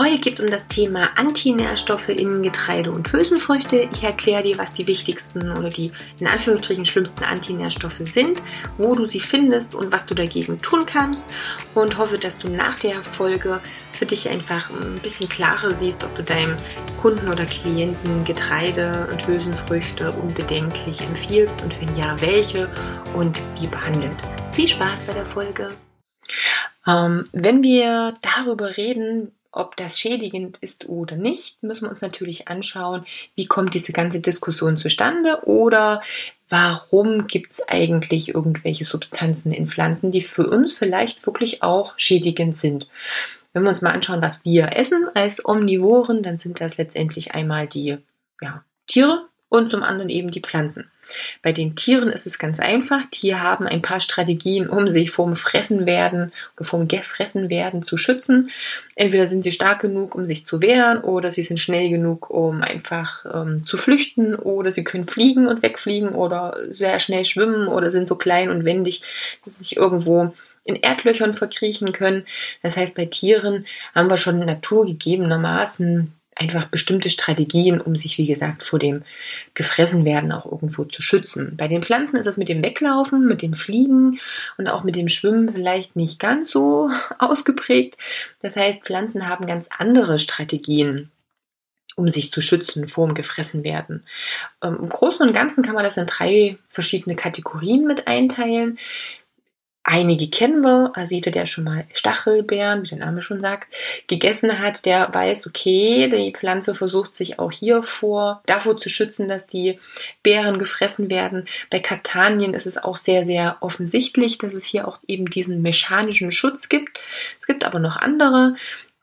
Heute geht es um das Thema Antinährstoffe in Getreide und Hülsenfrüchte. Ich erkläre dir, was die wichtigsten oder die in Anführungsstrichen schlimmsten Antinährstoffe sind, wo du sie findest und was du dagegen tun kannst. Und hoffe, dass du nach der Folge für dich einfach ein bisschen klarer siehst, ob du deinem Kunden oder Klienten Getreide und Hülsenfrüchte unbedenklich empfiehlst und wenn ja, welche und wie behandelt. Viel Spaß bei der Folge! Ähm, wenn wir darüber reden, ob das schädigend ist oder nicht, müssen wir uns natürlich anschauen, wie kommt diese ganze Diskussion zustande oder warum gibt es eigentlich irgendwelche Substanzen in Pflanzen, die für uns vielleicht wirklich auch schädigend sind. Wenn wir uns mal anschauen, was wir essen als Omnivoren, dann sind das letztendlich einmal die ja, Tiere und zum anderen eben die Pflanzen. Bei den Tieren ist es ganz einfach. Tiere haben ein paar Strategien, um sich vom Fressenwerden oder vom Gefressenwerden zu schützen. Entweder sind sie stark genug, um sich zu wehren, oder sie sind schnell genug, um einfach ähm, zu flüchten, oder sie können fliegen und wegfliegen oder sehr schnell schwimmen oder sind so klein und wendig, dass sie sich irgendwo in Erdlöchern verkriechen können. Das heißt, bei Tieren haben wir schon naturgegebenermaßen einfach bestimmte Strategien, um sich, wie gesagt, vor dem Gefressenwerden auch irgendwo zu schützen. Bei den Pflanzen ist es mit dem Weglaufen, mit dem Fliegen und auch mit dem Schwimmen vielleicht nicht ganz so ausgeprägt. Das heißt, Pflanzen haben ganz andere Strategien, um sich zu schützen vor dem Gefressenwerden. Ähm, Im Großen und Ganzen kann man das in drei verschiedene Kategorien mit einteilen. Einige kennen wir, also jeder, der schon mal Stachelbeeren, wie der Name schon sagt, gegessen hat, der weiß, okay, die Pflanze versucht sich auch hier vor, davor zu schützen, dass die Beeren gefressen werden. Bei Kastanien ist es auch sehr, sehr offensichtlich, dass es hier auch eben diesen mechanischen Schutz gibt. Es gibt aber noch andere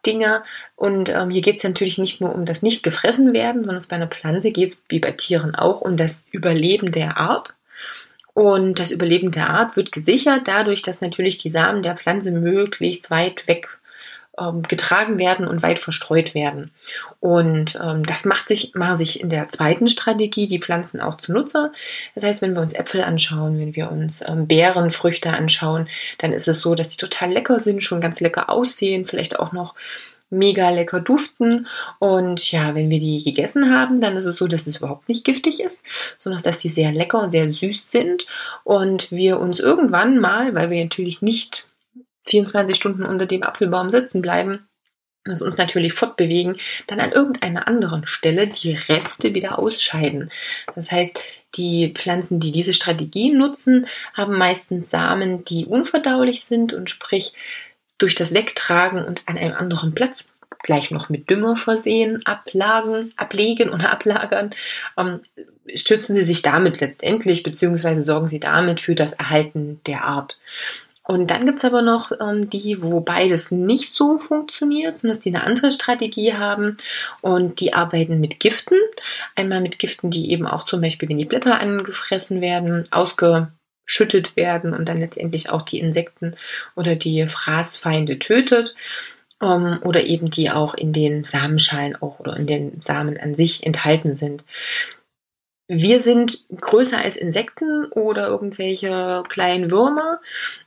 Dinge. Und ähm, hier geht es natürlich nicht nur um das nicht gefressen werden, sondern bei einer Pflanze geht es wie bei Tieren auch um das Überleben der Art. Und das Überleben der Art wird gesichert dadurch, dass natürlich die Samen der Pflanze möglichst weit weg ähm, getragen werden und weit verstreut werden. Und ähm, das macht sich, macht sich in der zweiten Strategie die Pflanzen auch zunutze. Das heißt, wenn wir uns Äpfel anschauen, wenn wir uns ähm, Beeren, anschauen, dann ist es so, dass die total lecker sind, schon ganz lecker aussehen, vielleicht auch noch mega lecker duften. Und ja, wenn wir die gegessen haben, dann ist es so, dass es überhaupt nicht giftig ist, sondern dass die sehr lecker und sehr süß sind. Und wir uns irgendwann mal, weil wir natürlich nicht 24 Stunden unter dem Apfelbaum sitzen bleiben, uns uns natürlich fortbewegen, dann an irgendeiner anderen Stelle die Reste wieder ausscheiden. Das heißt, die Pflanzen, die diese Strategie nutzen, haben meistens Samen, die unverdaulich sind und sprich durch das Wegtragen und an einem anderen Platz gleich noch mit Dünger versehen, ablagen, ablegen oder ablagern, ähm, stützen sie sich damit letztendlich, beziehungsweise sorgen sie damit für das Erhalten der Art. Und dann gibt's aber noch ähm, die, wo beides nicht so funktioniert, sondern dass die eine andere Strategie haben und die arbeiten mit Giften. Einmal mit Giften, die eben auch zum Beispiel, wenn die Blätter angefressen werden, ausge schüttet werden und dann letztendlich auch die Insekten oder die Fraßfeinde tötet ähm, oder eben die auch in den Samenschalen auch oder in den Samen an sich enthalten sind. Wir sind größer als Insekten oder irgendwelche kleinen Würmer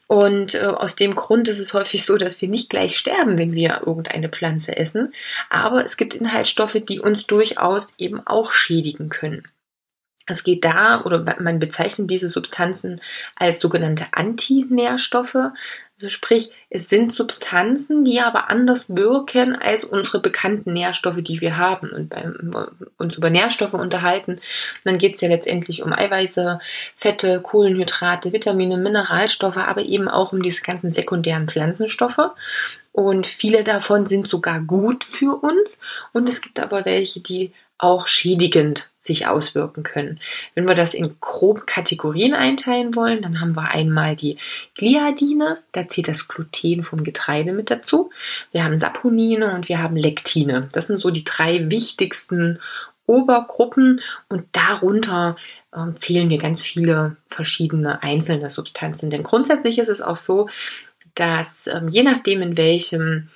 und äh, aus dem Grund ist es häufig so, dass wir nicht gleich sterben, wenn wir irgendeine Pflanze essen, aber es gibt Inhaltsstoffe, die uns durchaus eben auch schädigen können. Es geht da, oder man bezeichnet diese Substanzen als sogenannte Antinährstoffe. Also sprich, es sind Substanzen, die aber anders wirken als unsere bekannten Nährstoffe, die wir haben. Und wir uns über Nährstoffe unterhalten, dann geht es ja letztendlich um Eiweiße, Fette, Kohlenhydrate, Vitamine, Mineralstoffe, aber eben auch um diese ganzen sekundären Pflanzenstoffe. Und viele davon sind sogar gut für uns. Und es gibt aber welche, die auch schädigend sich auswirken können. Wenn wir das in grob Kategorien einteilen wollen, dann haben wir einmal die Gliadine, da zählt das Gluten vom Getreide mit dazu. Wir haben Saponine und wir haben Lektine. Das sind so die drei wichtigsten Obergruppen und darunter ähm, zählen wir ganz viele verschiedene einzelne Substanzen. Denn grundsätzlich ist es auch so, dass ähm, je nachdem, in welchem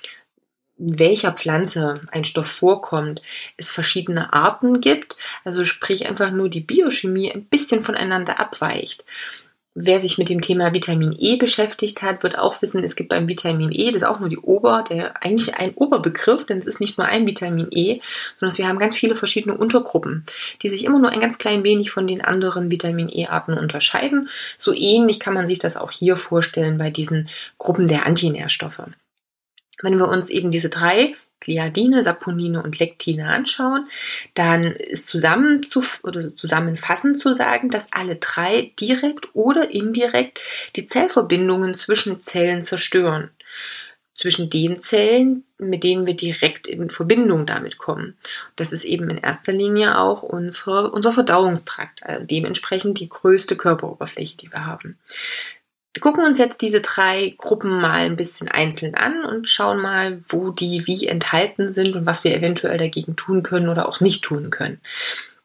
welcher Pflanze ein Stoff vorkommt, es verschiedene Arten gibt, also sprich einfach nur die Biochemie ein bisschen voneinander abweicht. Wer sich mit dem Thema Vitamin E beschäftigt hat, wird auch wissen, es gibt beim Vitamin E, das ist auch nur die Ober, der eigentlich ein Oberbegriff, denn es ist nicht nur ein Vitamin E, sondern wir haben ganz viele verschiedene Untergruppen, die sich immer nur ein ganz klein wenig von den anderen Vitamin E-Arten unterscheiden. So ähnlich kann man sich das auch hier vorstellen bei diesen Gruppen der Antinährstoffe. Wenn wir uns eben diese drei Gliadine, Saponine und Lektine anschauen, dann ist oder zusammenfassend zu sagen, dass alle drei direkt oder indirekt die Zellverbindungen zwischen Zellen zerstören. Zwischen den Zellen, mit denen wir direkt in Verbindung damit kommen. Das ist eben in erster Linie auch unsere, unser Verdauungstrakt, also dementsprechend die größte Körperoberfläche, die wir haben. Wir gucken uns jetzt diese drei Gruppen mal ein bisschen einzeln an und schauen mal, wo die wie enthalten sind und was wir eventuell dagegen tun können oder auch nicht tun können.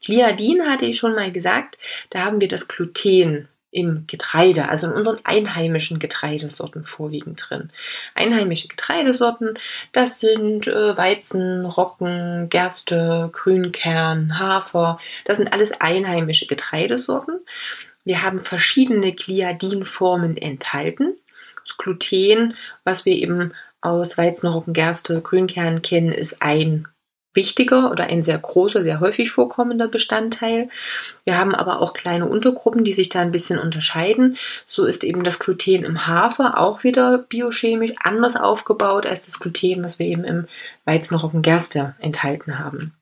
Gliadin hatte ich schon mal gesagt, da haben wir das Gluten im Getreide, also in unseren einheimischen Getreidesorten vorwiegend drin. Einheimische Getreidesorten, das sind äh, Weizen, Roggen, Gerste, Grünkern, Hafer, das sind alles einheimische Getreidesorten. Wir haben verschiedene Gliadinformen enthalten. Das Gluten, was wir eben aus Weizenroggen, Gerste, Grünkern kennen, ist ein wichtiger oder ein sehr großer, sehr häufig vorkommender Bestandteil. Wir haben aber auch kleine Untergruppen, die sich da ein bisschen unterscheiden. So ist eben das Gluten im Hafer auch wieder biochemisch anders aufgebaut als das Gluten, was wir eben im Weizenroggen Gerste enthalten haben.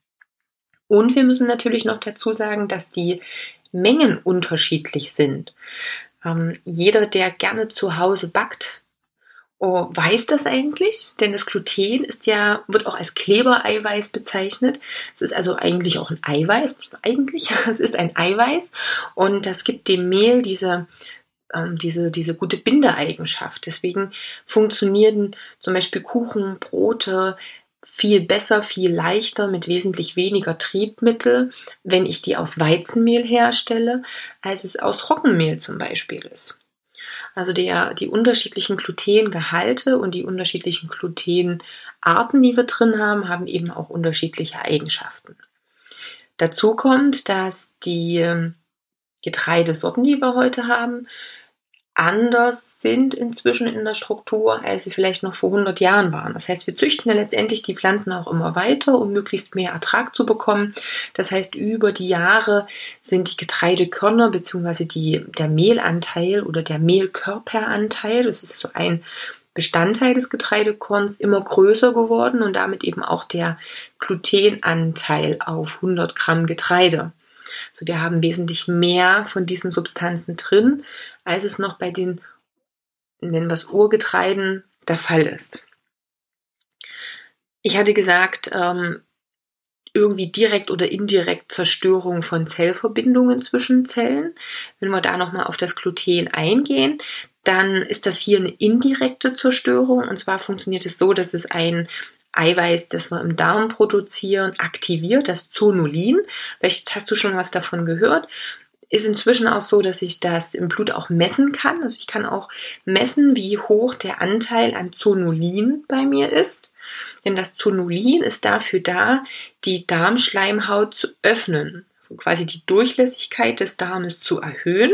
Und wir müssen natürlich noch dazu sagen, dass die Mengen unterschiedlich sind. Ähm, jeder, der gerne zu Hause backt, oh, weiß das eigentlich, denn das Gluten ist ja, wird auch als Klebereiweiß bezeichnet. Es ist also eigentlich auch ein Eiweiß, eigentlich, es ist ein Eiweiß und das gibt dem Mehl diese ähm, diese, diese gute Bindeeigenschaft. Deswegen funktionieren zum Beispiel Kuchen, Brote, viel besser, viel leichter mit wesentlich weniger Triebmittel, wenn ich die aus Weizenmehl herstelle, als es aus Roggenmehl zum Beispiel ist. Also der, die unterschiedlichen Glutengehalte und die unterschiedlichen Glutenarten, die wir drin haben, haben eben auch unterschiedliche Eigenschaften. Dazu kommt, dass die ähm, Getreidesorten, die wir heute haben, anders sind inzwischen in der Struktur, als sie vielleicht noch vor 100 Jahren waren. Das heißt, wir züchten ja letztendlich die Pflanzen auch immer weiter, um möglichst mehr Ertrag zu bekommen. Das heißt, über die Jahre sind die Getreidekörner bzw. Der Mehlanteil oder der Mehlkörperanteil, das ist so ein Bestandteil des Getreidekorns, immer größer geworden und damit eben auch der Glutenanteil auf 100 Gramm Getreide. Also wir haben wesentlich mehr von diesen Substanzen drin, als es noch bei den, nennen wir es Urgetreiden, der Fall ist. Ich hatte gesagt, ähm, irgendwie direkt oder indirekt Zerstörung von Zellverbindungen zwischen Zellen. Wenn wir da nochmal auf das Gluten eingehen, dann ist das hier eine indirekte Zerstörung. Und zwar funktioniert es so, dass es ein Eiweiß, das wir im Darm produzieren, aktiviert, das Zonulin. Vielleicht hast du schon was davon gehört. Ist inzwischen auch so, dass ich das im Blut auch messen kann. Also ich kann auch messen, wie hoch der Anteil an Zonulin bei mir ist. Denn das Zonulin ist dafür da, die Darmschleimhaut zu öffnen so quasi die Durchlässigkeit des Darmes zu erhöhen,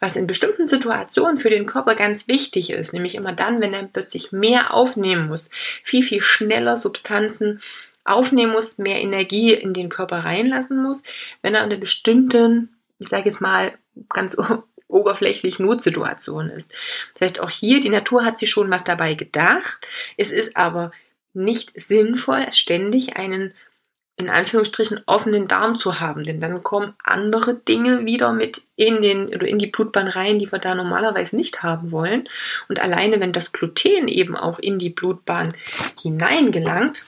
was in bestimmten Situationen für den Körper ganz wichtig ist, nämlich immer dann, wenn er plötzlich mehr aufnehmen muss, viel, viel schneller Substanzen aufnehmen muss, mehr Energie in den Körper reinlassen muss, wenn er in einer bestimmten, ich sage jetzt mal ganz oberflächlich Notsituation ist. Das heißt, auch hier, die Natur hat sich schon was dabei gedacht. Es ist aber nicht sinnvoll, ständig einen in Anführungsstrichen offenen Darm zu haben, denn dann kommen andere Dinge wieder mit in den oder in die Blutbahn rein, die wir da normalerweise nicht haben wollen. Und alleine wenn das Gluten eben auch in die Blutbahn hineingelangt,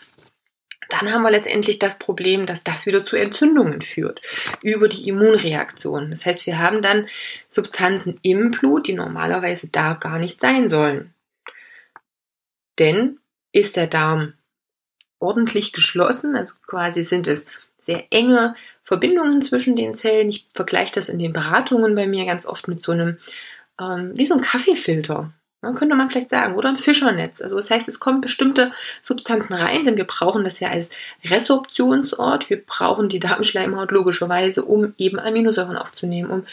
dann haben wir letztendlich das Problem, dass das wieder zu Entzündungen führt über die Immunreaktion. Das heißt, wir haben dann Substanzen im Blut, die normalerweise da gar nicht sein sollen. Denn ist der Darm ordentlich geschlossen. Also quasi sind es sehr enge Verbindungen zwischen den Zellen. Ich vergleiche das in den Beratungen bei mir ganz oft mit so einem, ähm, wie so ein Kaffeefilter. Dann könnte man vielleicht sagen, oder ein Fischernetz. Also das heißt, es kommen bestimmte Substanzen rein, denn wir brauchen das ja als Resorptionsort. Wir brauchen die Darmschleimhaut logischerweise, um eben Aminosäuren aufzunehmen, um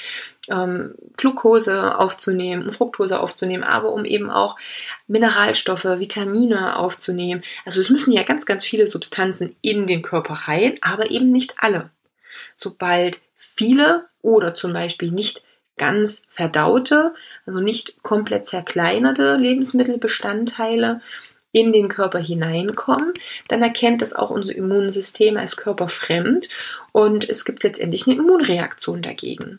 ähm, Glucose aufzunehmen, um Fructose aufzunehmen, aber um eben auch Mineralstoffe, Vitamine aufzunehmen. Also es müssen ja ganz, ganz viele Substanzen in den Körper rein, aber eben nicht alle. Sobald viele oder zum Beispiel nicht ganz verdaute, also nicht komplett zerkleinerte Lebensmittelbestandteile in den Körper hineinkommen, dann erkennt das auch unser Immunsystem als körperfremd und es gibt letztendlich eine Immunreaktion dagegen.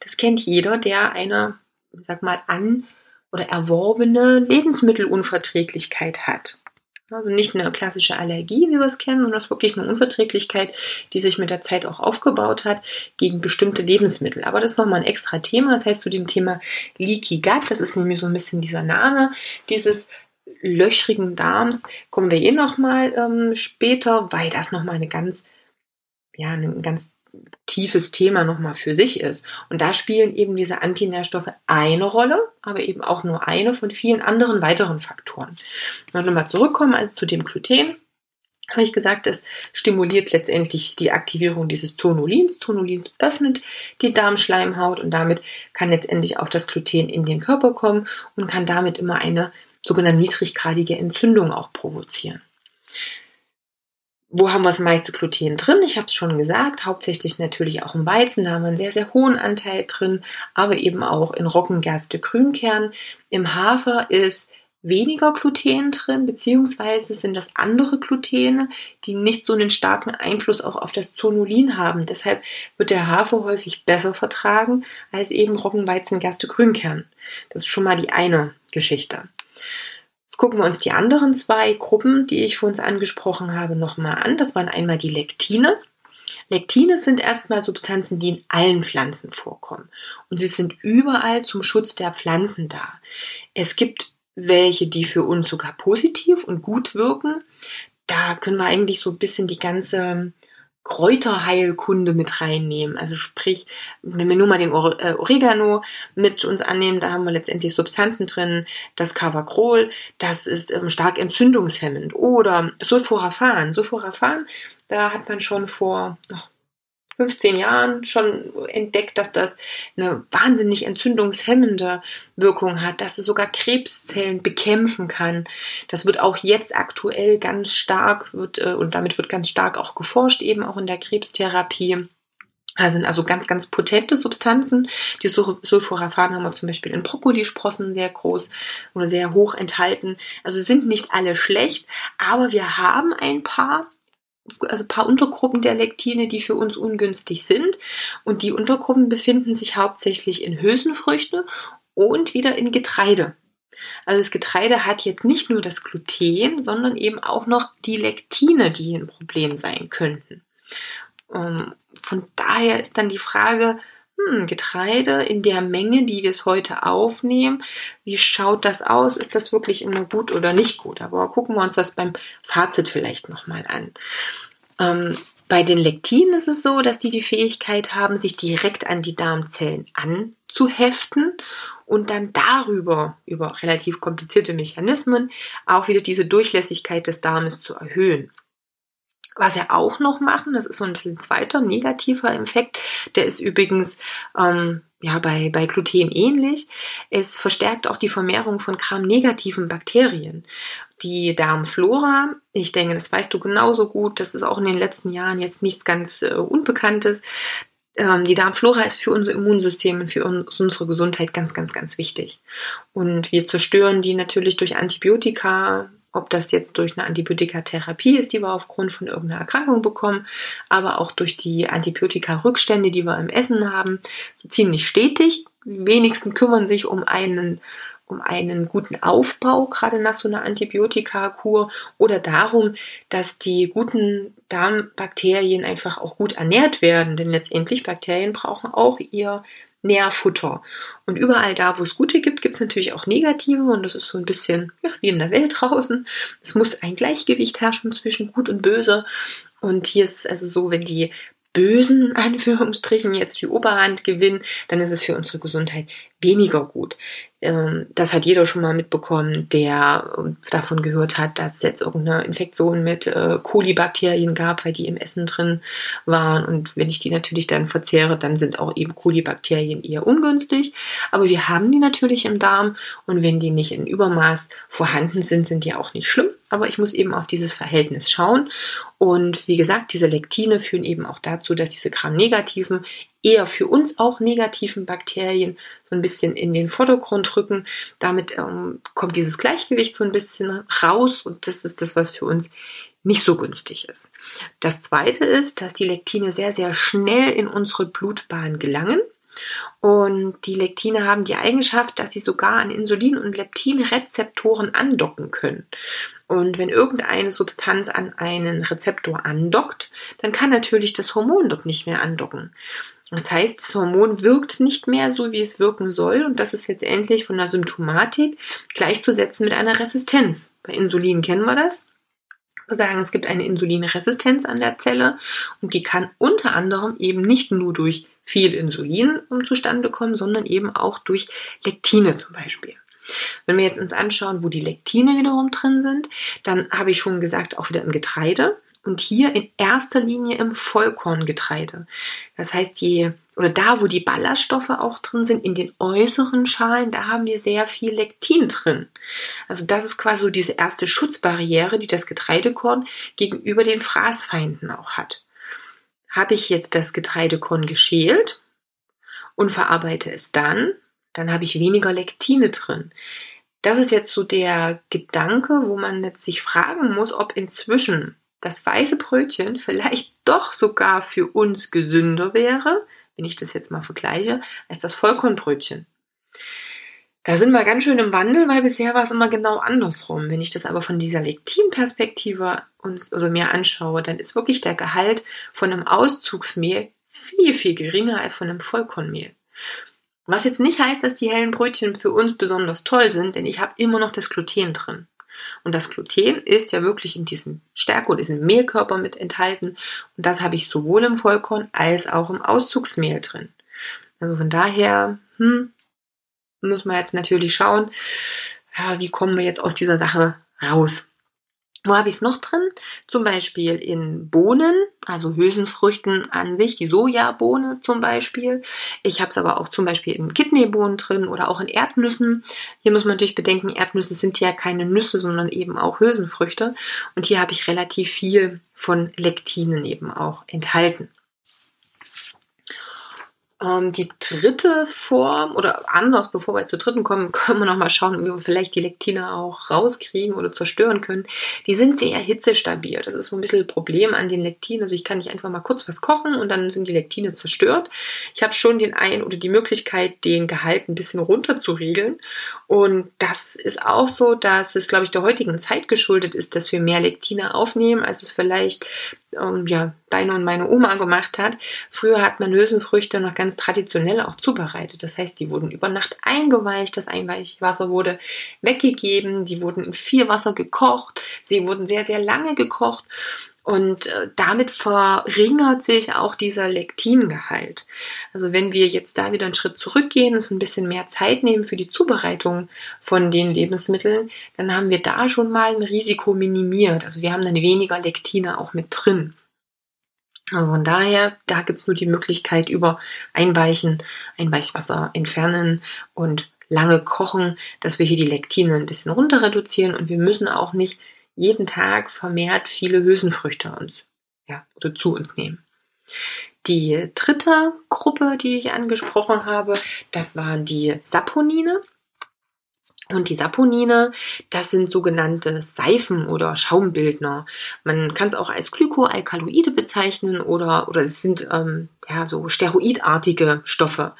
Das kennt jeder, der eine, sag mal, an oder erworbene Lebensmittelunverträglichkeit hat. Also nicht eine klassische Allergie, wie wir es kennen, sondern es ist wirklich eine Unverträglichkeit, die sich mit der Zeit auch aufgebaut hat gegen bestimmte Lebensmittel. Aber das ist nochmal ein extra Thema. Das heißt zu dem Thema Leaky Gut, das ist nämlich so ein bisschen dieser Name dieses löchrigen Darms, kommen wir eh nochmal ähm, später, weil das nochmal eine ganz, ja, eine ganz tiefes Thema nochmal für sich ist. Und da spielen eben diese Antinährstoffe eine Rolle, aber eben auch nur eine von vielen anderen weiteren Faktoren. Und nochmal zurückkommen also zu dem Gluten habe ich gesagt, es stimuliert letztendlich die Aktivierung dieses Zonulins. Zonulins öffnet die Darmschleimhaut und damit kann letztendlich auch das Gluten in den Körper kommen und kann damit immer eine sogenannte niedriggradige Entzündung auch provozieren. Wo haben wir das meiste Gluten drin? Ich habe es schon gesagt, hauptsächlich natürlich auch im Weizen, da haben wir einen sehr, sehr hohen Anteil drin, aber eben auch in Roggengerste, Grünkern. Im Hafer ist weniger Gluten drin, beziehungsweise sind das andere Glutene, die nicht so einen starken Einfluss auch auf das Zonulin haben. Deshalb wird der Hafer häufig besser vertragen als eben Roggenweizen, Gerste, Grünkern. Das ist schon mal die eine Geschichte gucken wir uns die anderen zwei Gruppen, die ich für uns angesprochen habe, nochmal an. Das waren einmal die Lektine. Lektine sind erstmal Substanzen, die in allen Pflanzen vorkommen. Und sie sind überall zum Schutz der Pflanzen da. Es gibt welche, die für uns sogar positiv und gut wirken. Da können wir eigentlich so ein bisschen die ganze Kräuterheilkunde mit reinnehmen. Also sprich, wenn wir nur mal den äh, Oregano mit uns annehmen, da haben wir letztendlich Substanzen drin. Das Cavagrol, das ist ähm, stark entzündungshemmend. Oder Sulforaphan. Sulforaphan, da hat man schon vor 15 Jahren schon entdeckt, dass das eine wahnsinnig entzündungshemmende Wirkung hat, dass es sogar Krebszellen bekämpfen kann. Das wird auch jetzt aktuell ganz stark wird äh, und damit wird ganz stark auch geforscht, eben auch in der Krebstherapie. Da sind also ganz, ganz potente Substanzen. Die Sulforaphan haben wir zum Beispiel in Brokkolisprossen sehr groß oder sehr hoch enthalten. Also sind nicht alle schlecht, aber wir haben ein paar also paar Untergruppen der Lektine, die für uns ungünstig sind. Und die Untergruppen befinden sich hauptsächlich in Hülsenfrüchte und wieder in Getreide. Also das Getreide hat jetzt nicht nur das Gluten, sondern eben auch noch die Lektine, die ein Problem sein könnten. Ähm, von daher ist dann die Frage, hm, Getreide in der Menge, die wir es heute aufnehmen, wie schaut das aus? Ist das wirklich immer gut oder nicht gut? Aber gucken wir uns das beim Fazit vielleicht nochmal an. Ähm, bei den Lektinen ist es so, dass die die Fähigkeit haben, sich direkt an die Darmzellen anzuheften und dann darüber, über relativ komplizierte Mechanismen, auch wieder diese Durchlässigkeit des Darmes zu erhöhen. Was wir auch noch machen, das ist so ein bisschen zweiter negativer Effekt, der ist übrigens ähm, ja bei, bei Gluten ähnlich. Es verstärkt auch die Vermehrung von gramnegativen Bakterien. Die Darmflora, ich denke, das weißt du genauso gut, das ist auch in den letzten Jahren jetzt nichts ganz äh, Unbekanntes. Ähm, die Darmflora ist für unser Immunsystem und für uns, unsere Gesundheit ganz, ganz, ganz wichtig. Und wir zerstören die natürlich durch Antibiotika, ob das jetzt durch eine Antibiotikatherapie ist, die wir aufgrund von irgendeiner Erkrankung bekommen, aber auch durch die Antibiotika-Rückstände, die wir im Essen haben, ziemlich stetig. Die wenigsten kümmern sich um einen um einen guten Aufbau, gerade nach so einer Antibiotikakur oder darum, dass die guten Darmbakterien einfach auch gut ernährt werden, denn letztendlich Bakterien brauchen auch ihr Nährfutter. Und überall da, wo es gute gibt, gibt es natürlich auch negative und das ist so ein bisschen ja, wie in der Welt draußen. Es muss ein Gleichgewicht herrschen zwischen gut und böse. Und hier ist es also so, wenn die bösen Anführungsstrichen jetzt die Oberhand gewinnen, dann ist es für unsere Gesundheit weniger gut. Ähm, das hat jeder schon mal mitbekommen, der davon gehört hat, dass es jetzt irgendeine Infektion mit äh, Kolibakterien gab, weil die im Essen drin waren. Und wenn ich die natürlich dann verzehre, dann sind auch eben Kolibakterien eher ungünstig. Aber wir haben die natürlich im Darm und wenn die nicht in Übermaß vorhanden sind, sind die auch nicht schlimm. Aber ich muss eben auf dieses Verhältnis schauen. Und wie gesagt, diese Lektine führen eben auch dazu, dass diese Gram-negativen eher für uns auch negativen Bakterien so ein bisschen in den Vordergrund rücken. Damit ähm, kommt dieses Gleichgewicht so ein bisschen raus und das ist das, was für uns nicht so günstig ist. Das zweite ist, dass die Lektine sehr, sehr schnell in unsere Blutbahn gelangen. Und die Lektine haben die Eigenschaft, dass sie sogar an Insulin- und Leptinrezeptoren andocken können. Und wenn irgendeine Substanz an einen Rezeptor andockt, dann kann natürlich das Hormon dort nicht mehr andocken. Das heißt, das Hormon wirkt nicht mehr so, wie es wirken soll. Und das ist letztendlich von der Symptomatik gleichzusetzen mit einer Resistenz. Bei Insulin kennen wir das. Wir sagen, es gibt eine Insulinresistenz an der Zelle und die kann unter anderem eben nicht nur durch viel Insulin zustande kommen, sondern eben auch durch Lektine zum Beispiel. Wenn wir jetzt uns anschauen, wo die Lektine wiederum drin sind, dann habe ich schon gesagt, auch wieder im Getreide und hier in erster Linie im Vollkorngetreide. Das heißt, je oder da, wo die Ballaststoffe auch drin sind, in den äußeren Schalen, da haben wir sehr viel Lektin drin. Also das ist quasi so diese erste Schutzbarriere, die das Getreidekorn gegenüber den Fraßfeinden auch hat. Habe ich jetzt das Getreidekorn geschält und verarbeite es dann, dann habe ich weniger Lektine drin. Das ist jetzt so der Gedanke, wo man jetzt sich fragen muss, ob inzwischen das weiße Brötchen vielleicht doch sogar für uns gesünder wäre, wenn ich das jetzt mal vergleiche, als das Vollkornbrötchen. Da sind wir ganz schön im Wandel, weil bisher war es immer genau andersrum. Wenn ich das aber von dieser Lektinperspektive uns oder mir anschaue, dann ist wirklich der Gehalt von einem Auszugsmehl viel, viel geringer als von einem Vollkornmehl. Was jetzt nicht heißt, dass die hellen Brötchen für uns besonders toll sind, denn ich habe immer noch das Gluten drin. Und das Gluten ist ja wirklich in diesem Stärke und diesem Mehlkörper mit enthalten. Und das habe ich sowohl im Vollkorn als auch im Auszugsmehl drin. Also von daher, hm, muss man jetzt natürlich schauen, wie kommen wir jetzt aus dieser Sache raus. Wo habe ich es noch drin? Zum Beispiel in Bohnen, also Hülsenfrüchten an sich, die Sojabohne zum Beispiel. Ich habe es aber auch zum Beispiel in Kidneybohnen drin oder auch in Erdnüssen. Hier muss man natürlich bedenken, Erdnüsse sind ja keine Nüsse, sondern eben auch Hülsenfrüchte. Und hier habe ich relativ viel von Lektinen eben auch enthalten. Ähm, die dritte Form oder anders, bevor wir zur dritten kommen, können wir nochmal schauen, wie wir vielleicht die Lektine auch rauskriegen oder zerstören können. Die sind sehr hitzestabil. Das ist so ein bisschen ein Problem an den Lektinen. Also ich kann nicht einfach mal kurz was kochen und dann sind die Lektine zerstört. Ich habe schon den ein oder die Möglichkeit, den Gehalt ein bisschen runter zu regeln. Und das ist auch so, dass es, glaube ich, der heutigen Zeit geschuldet ist, dass wir mehr Lektine aufnehmen, als es vielleicht ähm, ja, deine und meine Oma gemacht hat. Früher hat man Hülsenfrüchte noch ganz traditionell auch zubereitet. Das heißt, die wurden über Nacht eingeweicht, das Einweichwasser wurde weggegeben, die wurden in viel Wasser gekocht, sie wurden sehr, sehr lange gekocht und äh, damit verringert sich auch dieser Lektingehalt. Also wenn wir jetzt da wieder einen Schritt zurückgehen und ein bisschen mehr Zeit nehmen für die Zubereitung von den Lebensmitteln, dann haben wir da schon mal ein Risiko minimiert. Also wir haben dann weniger Lektine auch mit drin. Also von daher, da gibt es nur die Möglichkeit über Einweichen, Einweichwasser entfernen und lange kochen, dass wir hier die Lektine ein bisschen runter reduzieren und wir müssen auch nicht jeden Tag vermehrt viele Hülsenfrüchte uns, ja, oder zu uns nehmen. Die dritte Gruppe, die ich angesprochen habe, das waren die Saponine. Und die Saponine, das sind sogenannte Seifen oder Schaumbildner. Man kann es auch als Glykoalkaloide bezeichnen oder, oder es sind ähm, ja so steroidartige Stoffe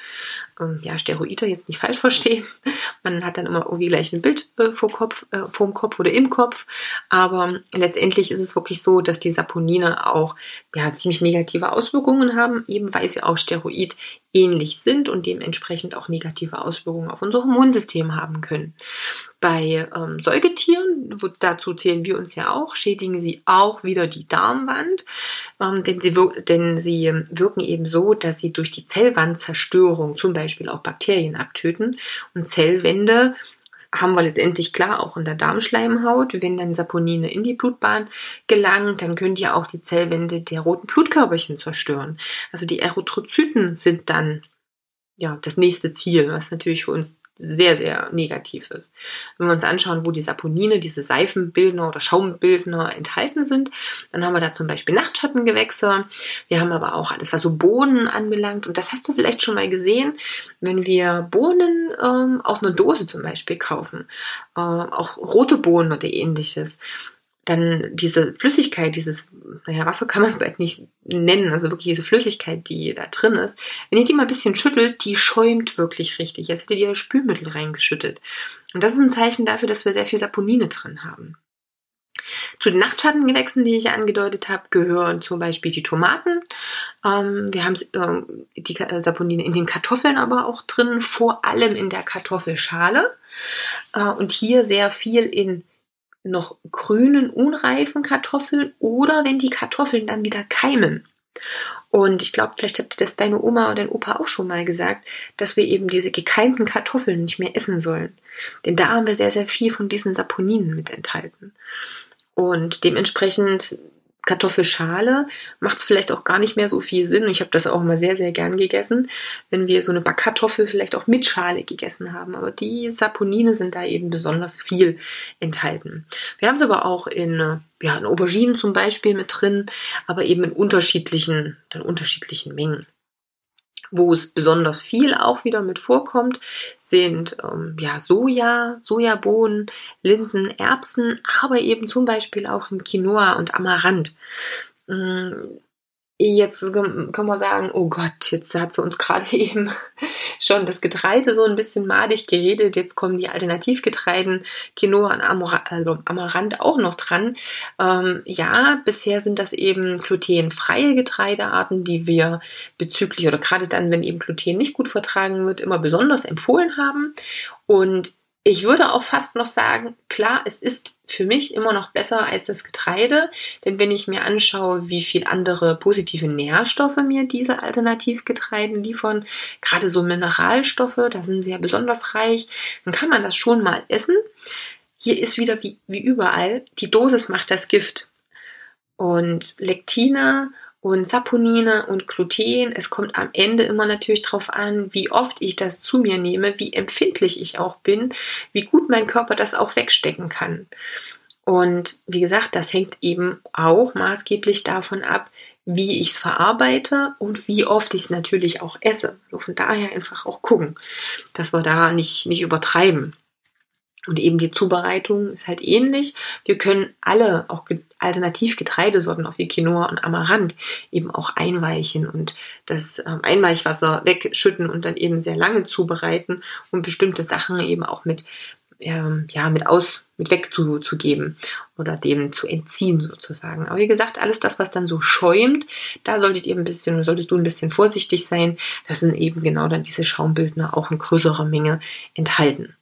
ähm, ja, Steroide jetzt nicht falsch verstehen. Man hat dann immer irgendwie gleich ein Bild äh, vor, Kopf, äh, dem Kopf oder im Kopf. Aber letztendlich ist es wirklich so, dass die Saponine auch ja, ziemlich negative Auswirkungen haben, eben weil sie auch Steroid ähnlich sind und dementsprechend auch negative Auswirkungen auf unser Hormonsystem haben können. Bei ähm, Säugetieren, wo, dazu zählen wir uns ja auch, schädigen sie auch wieder die Darmwand, ähm, denn, sie denn sie wirken eben so, dass sie durch die Zellwandzerstörung zum Beispiel auch Bakterien abtöten und Zellwände haben wir letztendlich klar auch in der Darmschleimhaut. Wenn dann Saponine in die Blutbahn gelangt, dann können die auch die Zellwände der roten Blutkörperchen zerstören. Also die Erythrozyten sind dann ja das nächste Ziel, was natürlich für uns sehr, sehr negativ ist. Wenn wir uns anschauen, wo die Saponine, diese Seifenbildner oder Schaumbildner enthalten sind, dann haben wir da zum Beispiel Nachtschattengewächse. Wir haben aber auch alles, was so Bohnen anbelangt. Und das hast du vielleicht schon mal gesehen, wenn wir Bohnen ähm, aus einer Dose zum Beispiel kaufen, äh, auch rote Bohnen oder ähnliches dann diese Flüssigkeit, dieses, naja, Wasser kann man es bald nicht nennen, also wirklich diese Flüssigkeit, die da drin ist, wenn ihr die mal ein bisschen schüttelt, die schäumt wirklich richtig, als hättet ihr Spülmittel reingeschüttet. Und das ist ein Zeichen dafür, dass wir sehr viel Saponine drin haben. Zu den Nachtschattengewächsen, die ich angedeutet habe, gehören zum Beispiel die Tomaten. Ähm, wir haben ähm, die Saponine in den Kartoffeln aber auch drin, vor allem in der Kartoffelschale. Äh, und hier sehr viel in noch grünen, unreifen Kartoffeln oder wenn die Kartoffeln dann wieder keimen. Und ich glaube, vielleicht hat das deine Oma oder dein Opa auch schon mal gesagt, dass wir eben diese gekeimten Kartoffeln nicht mehr essen sollen. Denn da haben wir sehr, sehr viel von diesen Saponinen mit enthalten. Und dementsprechend Kartoffelschale macht es vielleicht auch gar nicht mehr so viel Sinn. Ich habe das auch mal sehr, sehr gern gegessen, wenn wir so eine Backkartoffel vielleicht auch mit Schale gegessen haben. Aber die Saponine sind da eben besonders viel enthalten. Wir haben sie aber auch in, ja, in Auberginen zum Beispiel mit drin, aber eben in unterschiedlichen, in unterschiedlichen Mengen. Wo es besonders viel auch wieder mit vorkommt, sind ähm, ja Soja, Sojabohnen, Linsen, Erbsen, aber eben zum Beispiel auch im Quinoa und Amaranth. Mm, Jetzt können wir sagen, oh Gott, jetzt hat sie uns gerade eben schon das Getreide so ein bisschen madig geredet. Jetzt kommen die Alternativgetreiden, Quinoa und also Amaranth auch noch dran. Ähm, ja, bisher sind das eben glutenfreie Getreidearten, die wir bezüglich oder gerade dann, wenn eben Gluten nicht gut vertragen wird, immer besonders empfohlen haben. Und ich würde auch fast noch sagen, klar, es ist für mich immer noch besser als das Getreide, denn wenn ich mir anschaue, wie viel andere positive Nährstoffe mir diese Alternativgetreiden liefern, gerade so Mineralstoffe, da sind sie ja besonders reich, dann kann man das schon mal essen. Hier ist wieder wie, wie überall, die Dosis macht das Gift. Und Lektine und Saponine und Gluten. Es kommt am Ende immer natürlich darauf an, wie oft ich das zu mir nehme, wie empfindlich ich auch bin, wie gut mein Körper das auch wegstecken kann. Und wie gesagt, das hängt eben auch maßgeblich davon ab, wie ich es verarbeite und wie oft ich es natürlich auch esse. Von daher einfach auch gucken, dass wir da nicht, nicht übertreiben. Und eben die Zubereitung ist halt ähnlich. Wir können alle auch Alternativgetreidesorten, auch wie Quinoa und Amaranth, eben auch einweichen und das ähm, Einweichwasser wegschütten und dann eben sehr lange zubereiten und bestimmte Sachen eben auch mit, ähm, ja, mit aus, mit wegzugeben oder dem zu entziehen sozusagen. Aber wie gesagt, alles das, was dann so schäumt, da solltet ihr ein bisschen, solltest du ein bisschen vorsichtig sein. Das sind eben genau dann diese Schaumbildner auch in größerer Menge enthalten.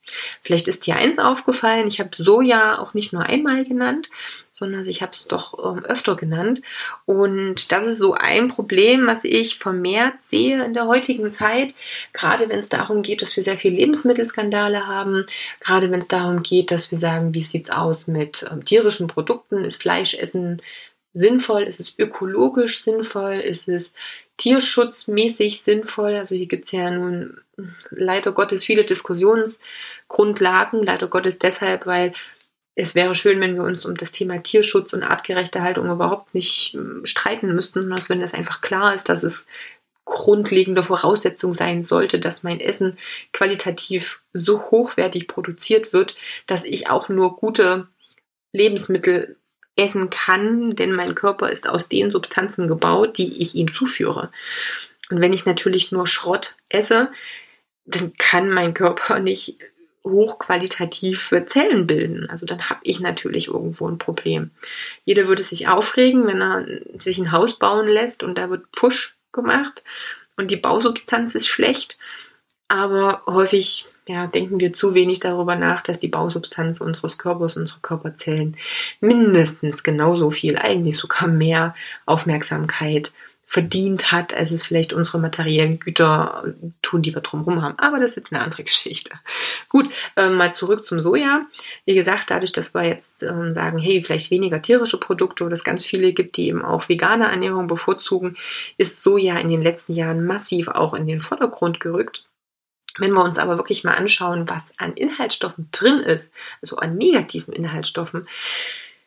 Vielleicht ist dir eins aufgefallen, ich habe Soja auch nicht nur einmal genannt, sondern ich habe es doch ähm, öfter genannt. Und das ist so ein Problem, was ich vermehrt sehe in der heutigen Zeit, gerade wenn es darum geht, dass wir sehr viele Lebensmittelskandale haben, gerade wenn es darum geht, dass wir sagen, wie sieht's aus mit ähm, tierischen Produkten, ist Fleischessen sinnvoll, ist es ökologisch sinnvoll, ist es tierschutzmäßig sinnvoll. Also hier gibt es ja nun leider Gottes viele Diskussionsgrundlagen, leider Gottes deshalb, weil es wäre schön, wenn wir uns um das Thema Tierschutz und artgerechte Haltung überhaupt nicht ähm, streiten müssten, sondern wenn das einfach klar ist, dass es grundlegende Voraussetzung sein sollte, dass mein Essen qualitativ so hochwertig produziert wird, dass ich auch nur gute Lebensmittel essen kann, denn mein Körper ist aus den Substanzen gebaut, die ich ihm zuführe. Und wenn ich natürlich nur Schrott esse, dann kann mein Körper nicht hochqualitative Zellen bilden. Also dann habe ich natürlich irgendwo ein Problem. Jeder würde sich aufregen, wenn er sich ein Haus bauen lässt und da wird Pfusch gemacht und die Bausubstanz ist schlecht. Aber häufig ja, denken wir zu wenig darüber nach, dass die Bausubstanz unseres Körpers, unsere Körperzellen mindestens genauso viel, eigentlich sogar mehr Aufmerksamkeit verdient hat, als es vielleicht unsere materiellen Güter tun, die wir drumherum haben. Aber das ist jetzt eine andere Geschichte. Gut, äh, mal zurück zum Soja. Wie gesagt, dadurch, dass wir jetzt äh, sagen, hey, vielleicht weniger tierische Produkte oder es ganz viele gibt, die eben auch vegane Ernährung bevorzugen, ist Soja in den letzten Jahren massiv auch in den Vordergrund gerückt. Wenn wir uns aber wirklich mal anschauen, was an Inhaltsstoffen drin ist, also an negativen Inhaltsstoffen,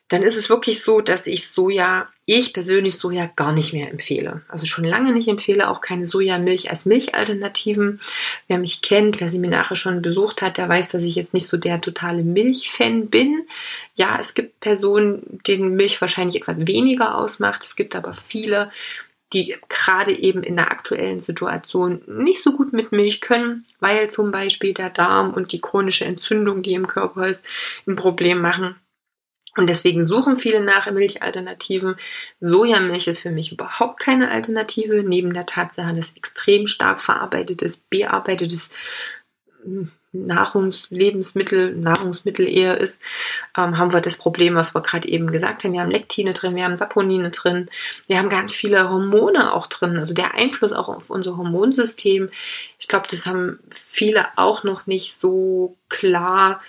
dann ist es wirklich so, dass ich Soja, ich persönlich Soja gar nicht mehr empfehle. Also schon lange nicht empfehle, auch keine Sojamilch als Milchalternativen. Wer mich kennt, wer sie mir nachher schon besucht hat, der weiß, dass ich jetzt nicht so der totale Milchfan bin. Ja, es gibt Personen, denen Milch wahrscheinlich etwas weniger ausmacht. Es gibt aber viele, die gerade eben in der aktuellen Situation nicht so gut mit Milch können, weil zum Beispiel der Darm und die chronische Entzündung, die im Körper ist, ein Problem machen. Und deswegen suchen viele nach Milchalternativen. Sojamilch ist für mich überhaupt keine Alternative, neben der Tatsache, dass extrem stark verarbeitetes, bearbeitetes hm, Nahrungslebensmittel, Nahrungsmittel eher ist, ähm, haben wir das Problem, was wir gerade eben gesagt haben. Wir haben Lektine drin, wir haben Saponine drin, wir haben ganz viele Hormone auch drin. Also der Einfluss auch auf unser Hormonsystem. Ich glaube, das haben viele auch noch nicht so klar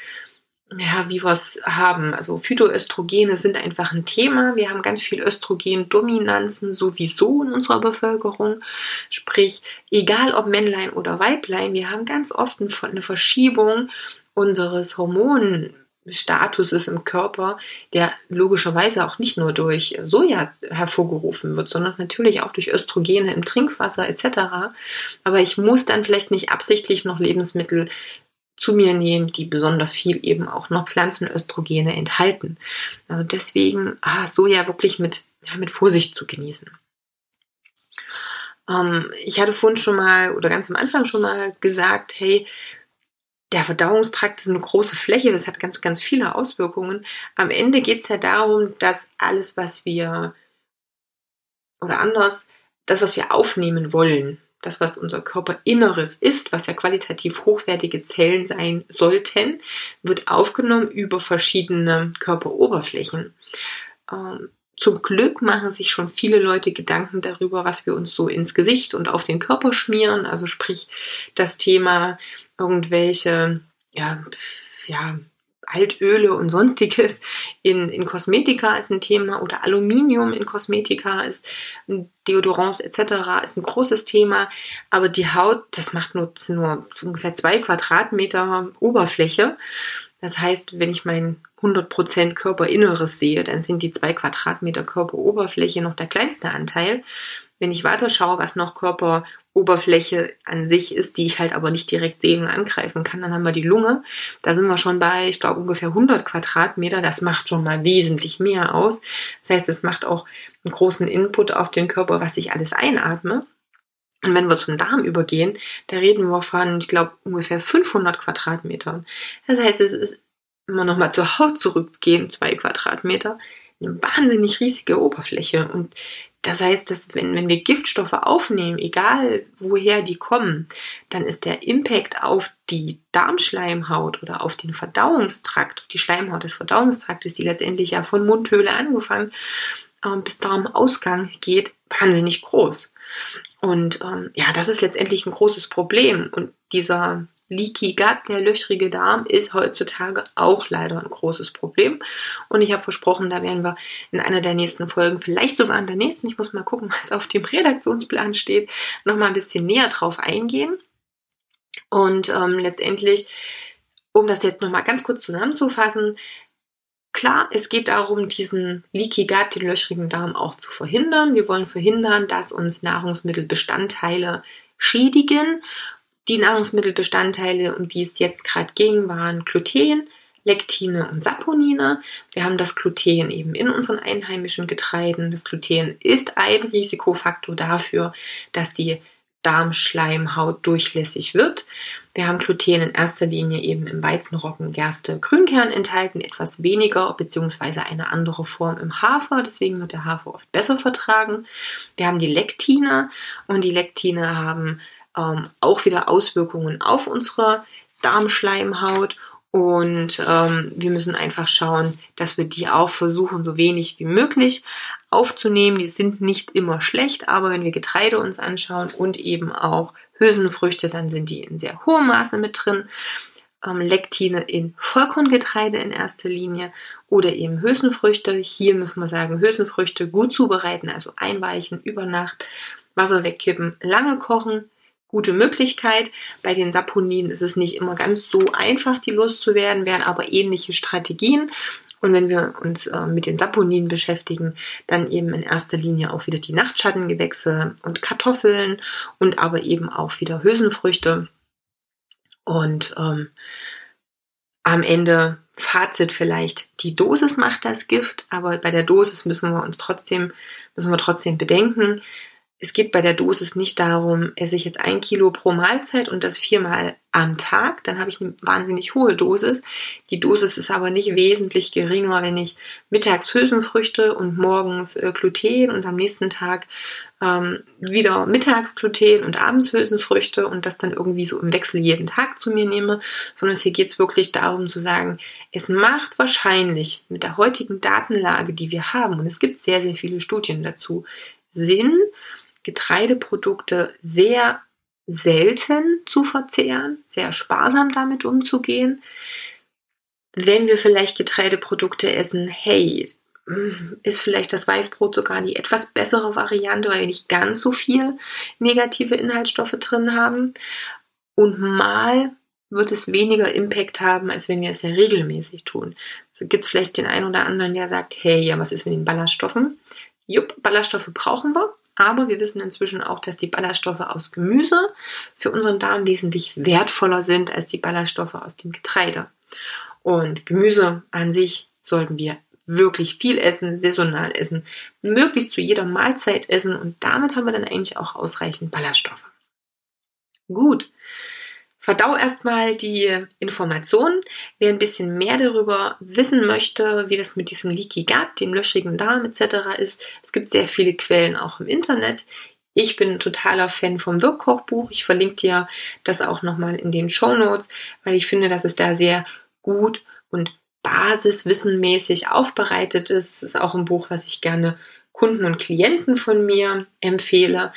ja, wie wir es haben. Also Phytoöstrogene sind einfach ein Thema. Wir haben ganz viel Östrogendominanzen sowieso in unserer Bevölkerung. Sprich, egal ob Männlein oder Weiblein, wir haben ganz oft eine Verschiebung unseres Hormonstatuses im Körper, der logischerweise auch nicht nur durch Soja hervorgerufen wird, sondern natürlich auch durch Östrogene im Trinkwasser etc. Aber ich muss dann vielleicht nicht absichtlich noch Lebensmittel zu mir nehmen, die besonders viel eben auch noch Pflanzenöstrogene enthalten. Also deswegen ah, Soja wirklich mit, ja, mit Vorsicht zu genießen. Ähm, ich hatte vorhin schon mal oder ganz am Anfang schon mal gesagt, hey, der Verdauungstrakt ist eine große Fläche, das hat ganz, ganz viele Auswirkungen. Am Ende geht es ja darum, dass alles, was wir oder anders, das, was wir aufnehmen wollen, das, was unser Körperinneres ist, was ja qualitativ hochwertige Zellen sein sollten, wird aufgenommen über verschiedene Körperoberflächen. Ähm, zum Glück machen sich schon viele Leute Gedanken darüber, was wir uns so ins Gesicht und auf den Körper schmieren. Also sprich das Thema irgendwelche ja, ja, Altöle und sonstiges in, in Kosmetika ist ein Thema oder Aluminium in Kosmetika ist Deodorants etc. ist ein großes Thema. Aber die Haut, das macht nur, nur ungefähr zwei Quadratmeter Oberfläche. Das heißt, wenn ich mein 100% Körperinneres sehe, dann sind die zwei Quadratmeter Körperoberfläche noch der kleinste Anteil. Wenn ich weiter schaue, was noch Körperoberfläche an sich ist, die ich halt aber nicht direkt sehen und angreifen kann, dann haben wir die Lunge. Da sind wir schon bei, ich glaube, ungefähr 100 Quadratmeter. Das macht schon mal wesentlich mehr aus. Das heißt, es macht auch einen großen Input auf den Körper, was ich alles einatme. Und wenn wir zum Darm übergehen, da reden wir von, ich glaube, ungefähr 500 Quadratmetern. Das heißt, es ist, wenn wir nochmal zur Haut zurückgehen, zwei Quadratmeter, eine wahnsinnig riesige Oberfläche. Und das heißt, dass wenn, wenn wir Giftstoffe aufnehmen, egal woher die kommen, dann ist der Impact auf die Darmschleimhaut oder auf den Verdauungstrakt, die Schleimhaut des Verdauungstraktes, die letztendlich ja von Mundhöhle angefangen äh, bis Darmausgang geht, wahnsinnig groß. Und ähm, ja, das ist letztendlich ein großes Problem. Und dieser Leaky Gut, der löchrige Darm, ist heutzutage auch leider ein großes Problem. Und ich habe versprochen, da werden wir in einer der nächsten Folgen, vielleicht sogar in der nächsten, ich muss mal gucken, was auf dem Redaktionsplan steht, nochmal ein bisschen näher drauf eingehen. Und ähm, letztendlich, um das jetzt nochmal ganz kurz zusammenzufassen, Klar, es geht darum, diesen Leaky Gut, den löchrigen Darm auch zu verhindern. Wir wollen verhindern, dass uns Nahrungsmittelbestandteile schädigen die Nahrungsmittelbestandteile, um die es jetzt gerade ging, waren Gluten, Lektine und Saponine. Wir haben das Gluten eben in unseren einheimischen Getreiden. Das Gluten ist ein Risikofaktor dafür, dass die Darmschleimhaut durchlässig wird. Wir haben Gluten in erster Linie eben im Weizenroggen, Gerste, Grünkern enthalten, etwas weniger bzw. eine andere Form im Hafer, deswegen wird der Hafer oft besser vertragen. Wir haben die Lektine und die Lektine haben ähm, auch wieder Auswirkungen auf unsere Darmschleimhaut und ähm, wir müssen einfach schauen, dass wir die auch versuchen, so wenig wie möglich aufzunehmen. Die sind nicht immer schlecht, aber wenn wir Getreide uns anschauen und eben auch Hülsenfrüchte, dann sind die in sehr hohem Maße mit drin. Ähm, Lektine in Vollkorngetreide in erster Linie oder eben Hülsenfrüchte. Hier müssen wir sagen, Hülsenfrüchte gut zubereiten, also einweichen über Nacht, Wasser wegkippen, lange kochen gute Möglichkeit. Bei den Saponinen ist es nicht immer ganz so einfach, die loszuwerden, wären aber ähnliche Strategien. Und wenn wir uns äh, mit den Saponinen beschäftigen, dann eben in erster Linie auch wieder die Nachtschattengewächse und Kartoffeln und aber eben auch wieder Hülsenfrüchte. Und ähm, am Ende Fazit vielleicht, die Dosis macht das Gift, aber bei der Dosis müssen wir uns trotzdem, müssen wir trotzdem bedenken, es geht bei der Dosis nicht darum, esse ich jetzt ein Kilo pro Mahlzeit und das viermal am Tag, dann habe ich eine wahnsinnig hohe Dosis. Die Dosis ist aber nicht wesentlich geringer, wenn ich mittags Hülsenfrüchte und morgens äh, Gluten und am nächsten Tag ähm, wieder mittags Gluten und abends Hülsenfrüchte und das dann irgendwie so im Wechsel jeden Tag zu mir nehme, sondern hier geht es wirklich darum zu sagen, es macht wahrscheinlich mit der heutigen Datenlage, die wir haben, und es gibt sehr, sehr viele Studien dazu, Sinn, Getreideprodukte sehr selten zu verzehren, sehr sparsam damit umzugehen. Wenn wir vielleicht Getreideprodukte essen, hey, ist vielleicht das Weißbrot sogar die etwas bessere Variante, weil wir nicht ganz so viel negative Inhaltsstoffe drin haben. Und mal wird es weniger Impact haben, als wenn wir es sehr regelmäßig tun. So gibt es vielleicht den einen oder anderen, der sagt, hey, ja, was ist mit den Ballaststoffen? Jupp, Ballaststoffe brauchen wir. Aber wir wissen inzwischen auch, dass die Ballaststoffe aus Gemüse für unseren Darm wesentlich wertvoller sind als die Ballaststoffe aus dem Getreide. Und Gemüse an sich sollten wir wirklich viel essen, saisonal essen, möglichst zu jeder Mahlzeit essen und damit haben wir dann eigentlich auch ausreichend Ballaststoffe. Gut, verdau erstmal die Informationen. Wer ein bisschen mehr darüber wissen möchte, wie das mit diesem Leaky Gut, dem löchrigen Darm etc. ist, es gibt sehr viele Quellen auch im Internet. Ich bin ein totaler Fan vom Wirkkochbuch. Ich verlinke dir das auch nochmal in den Show Notes, weil ich finde, dass es da sehr gut und basiswissenmäßig aufbereitet ist. Es ist auch ein Buch, was ich gerne Kunden und Klienten von mir empfehle.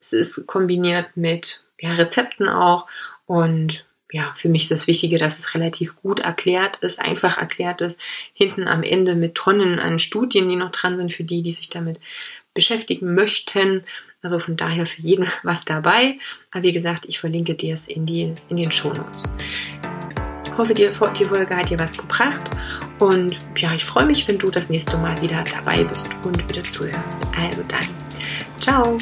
Es ist kombiniert mit ja, Rezepten auch und ja, für mich ist das Wichtige, dass es relativ gut erklärt ist, einfach erklärt ist, hinten am Ende mit Tonnen an Studien, die noch dran sind, für die, die sich damit beschäftigen möchten. Also von daher für jeden was dabei. Aber wie gesagt, ich verlinke dir es in, die, in den Shownotes. Ich hoffe, die, die Folge hat dir was gebracht. Und ja, ich freue mich, wenn du das nächste Mal wieder dabei bist und wieder zuhörst. Also dann, ciao!